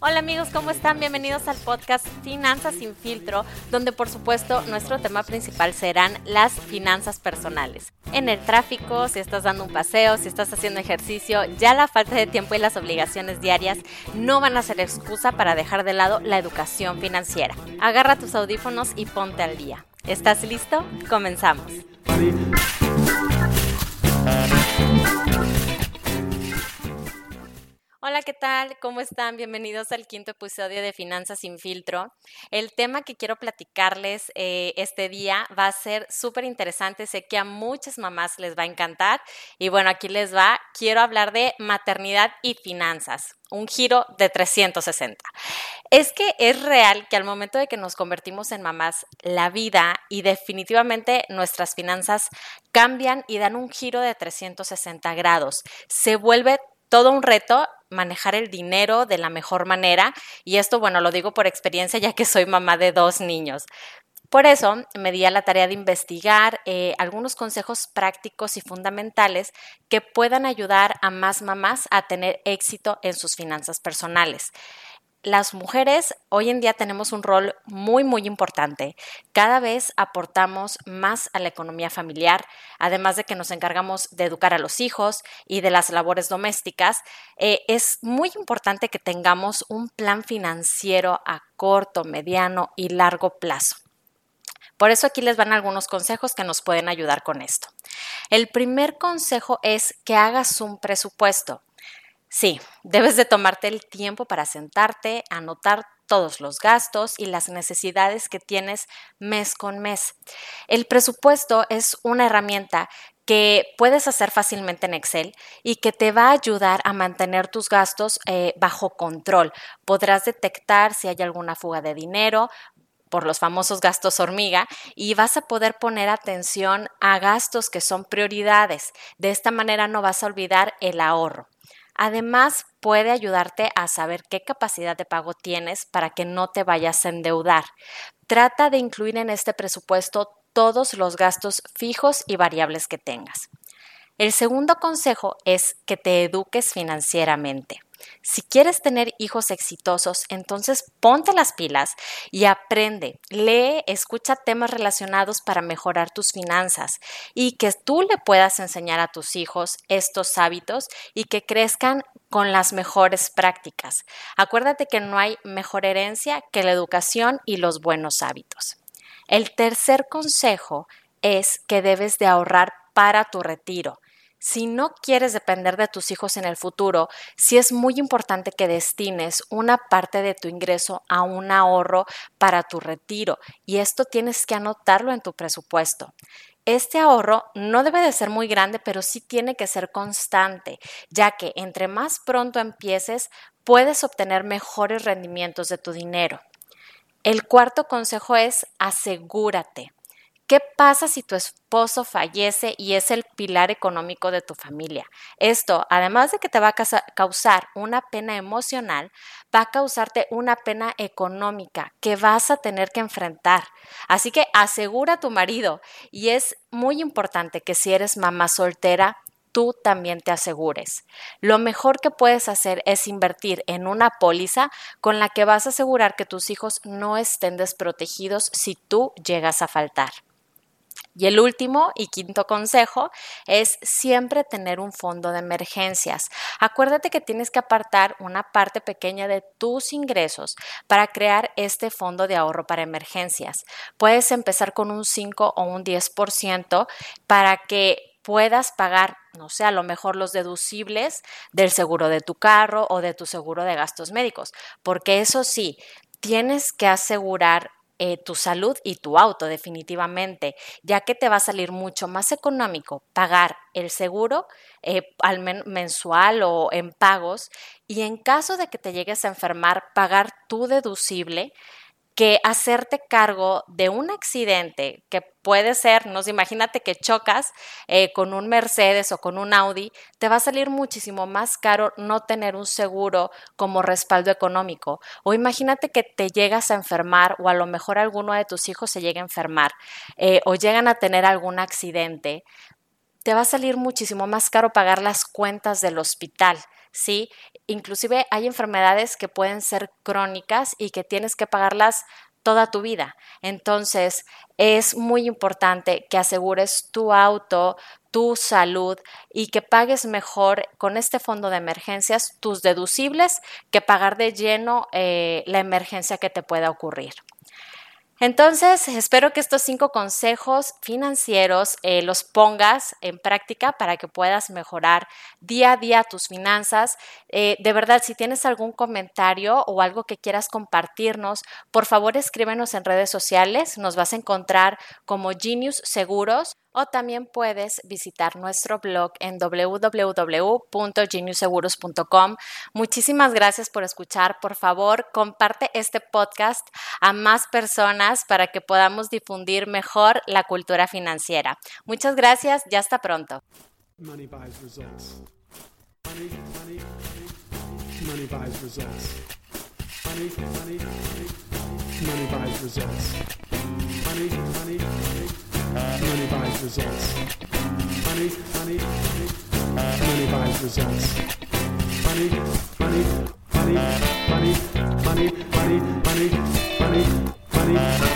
Hola amigos, ¿cómo están? Bienvenidos al podcast Finanzas sin filtro, donde por supuesto nuestro tema principal serán las finanzas personales. En el tráfico, si estás dando un paseo, si estás haciendo ejercicio, ya la falta de tiempo y las obligaciones diarias no van a ser excusa para dejar de lado la educación financiera. Agarra tus audífonos y ponte al día. ¿Estás listo? Comenzamos. Hola, ¿qué tal? ¿Cómo están? Bienvenidos al quinto episodio de Finanzas sin filtro. El tema que quiero platicarles eh, este día va a ser súper interesante. Sé que a muchas mamás les va a encantar. Y bueno, aquí les va. Quiero hablar de maternidad y finanzas. Un giro de 360. Es que es real que al momento de que nos convertimos en mamás, la vida y definitivamente nuestras finanzas cambian y dan un giro de 360 grados. Se vuelve todo un reto manejar el dinero de la mejor manera y esto, bueno, lo digo por experiencia ya que soy mamá de dos niños. Por eso me di a la tarea de investigar eh, algunos consejos prácticos y fundamentales que puedan ayudar a más mamás a tener éxito en sus finanzas personales las mujeres hoy en día tenemos un rol muy, muy importante. Cada vez aportamos más a la economía familiar, además de que nos encargamos de educar a los hijos y de las labores domésticas. eh, es muy importante que tengamos un plan financiero a corto, mediano y largo plazo. Por eso aquí les van algunos consejos que nos pueden ayudar con esto. El primer consejo es que hagas un presupuesto. Sí, debes de tomarte el tiempo para sentarte, anotar todos los gastos y las necesidades que tienes mes con mes. El presupuesto es una herramienta que puedes hacer fácilmente en Excel y que te va a ayudar a mantener tus gastos eh, bajo control. Podrás detectar si hay alguna fuga de dinero, por los famosos gastos hormiga y vas a poder poner atención a gastos que son prioridades. De esta manera no vas a olvidar el ahorro. Además, puede ayudarte a saber qué capacidad de pago tienes para que no te vayas a endeudar. Trata de incluir en este presupuesto todos los gastos fijos y variables que tengas. El segundo consejo es que te eduques financieramente. Si quieres tener hijos exitosos, entonces ponte las pilas y aprende, lee, escucha temas relacionados para mejorar tus finanzas y que tú le puedas enseñar a tus hijos estos hábitos y que crezcan con las mejores prácticas. Acuérdate que no hay mejor herencia que la educación y los buenos hábitos. El tercer consejo es que debes de ahorrar para tu retiro. Si no quieres depender de tus hijos en el futuro, sí es muy importante que destines una parte de tu ingreso a un ahorro para tu retiro y esto tienes que anotarlo en tu presupuesto. Este ahorro no debe de ser muy grande, pero sí tiene que ser constante, ya que entre más pronto empieces, puedes obtener mejores rendimientos de tu dinero. El cuarto consejo es asegúrate. ¿Qué pasa si tu esposo fallece y es el pilar económico de tu familia? Esto, además de que te va a causar una pena emocional, va a causarte una pena económica que vas a tener que enfrentar. Así que asegura a tu marido y es muy importante que si eres mamá soltera, tú también te asegures. Lo mejor que puedes hacer es invertir en una póliza con la que vas a asegurar que tus hijos no estén desprotegidos si tú llegas a faltar. Y el último y quinto consejo es siempre tener un fondo de emergencias. Acuérdate que tienes que apartar una parte pequeña de tus ingresos para crear este fondo de ahorro para emergencias. Puedes empezar con un 5 o un 10% para que puedas pagar, no sé, a lo mejor los deducibles del seguro de tu carro o de tu seguro de gastos médicos, porque eso sí, tienes que asegurar eh, tu salud y tu auto definitivamente, ya que te va a salir mucho más económico pagar el seguro eh, al men mensual o en pagos y en caso de que te llegues a enfermar, pagar tu deducible que hacerte cargo de un accidente que puede ser, nos imagínate que chocas eh, con un Mercedes o con un Audi, te va a salir muchísimo más caro no tener un seguro como respaldo económico. O imagínate que te llegas a enfermar o a lo mejor alguno de tus hijos se llega a enfermar eh, o llegan a tener algún accidente te va a salir muchísimo más caro pagar las cuentas del hospital, ¿sí? Inclusive hay enfermedades que pueden ser crónicas y que tienes que pagarlas toda tu vida. Entonces, es muy importante que asegures tu auto, tu salud y que pagues mejor con este fondo de emergencias tus deducibles que pagar de lleno eh, la emergencia que te pueda ocurrir. Entonces, espero que estos cinco consejos financieros eh, los pongas en práctica para que puedas mejorar día a día tus finanzas. Eh, de verdad, si tienes algún comentario o algo que quieras compartirnos, por favor escríbenos en redes sociales. Nos vas a encontrar como Genius Seguros o también puedes visitar nuestro blog en www.geniuseguros.com. Muchísimas gracias por escuchar. Por favor, comparte este podcast a más personas para que podamos difundir mejor la cultura financiera. Muchas gracias y hasta pronto. Money buys results. Money, money, money, buys results. Money, money. Money, money, money. Buys results. Money, money, money. Money buys results. Money, money, money, money, money, money, money, money, money, money.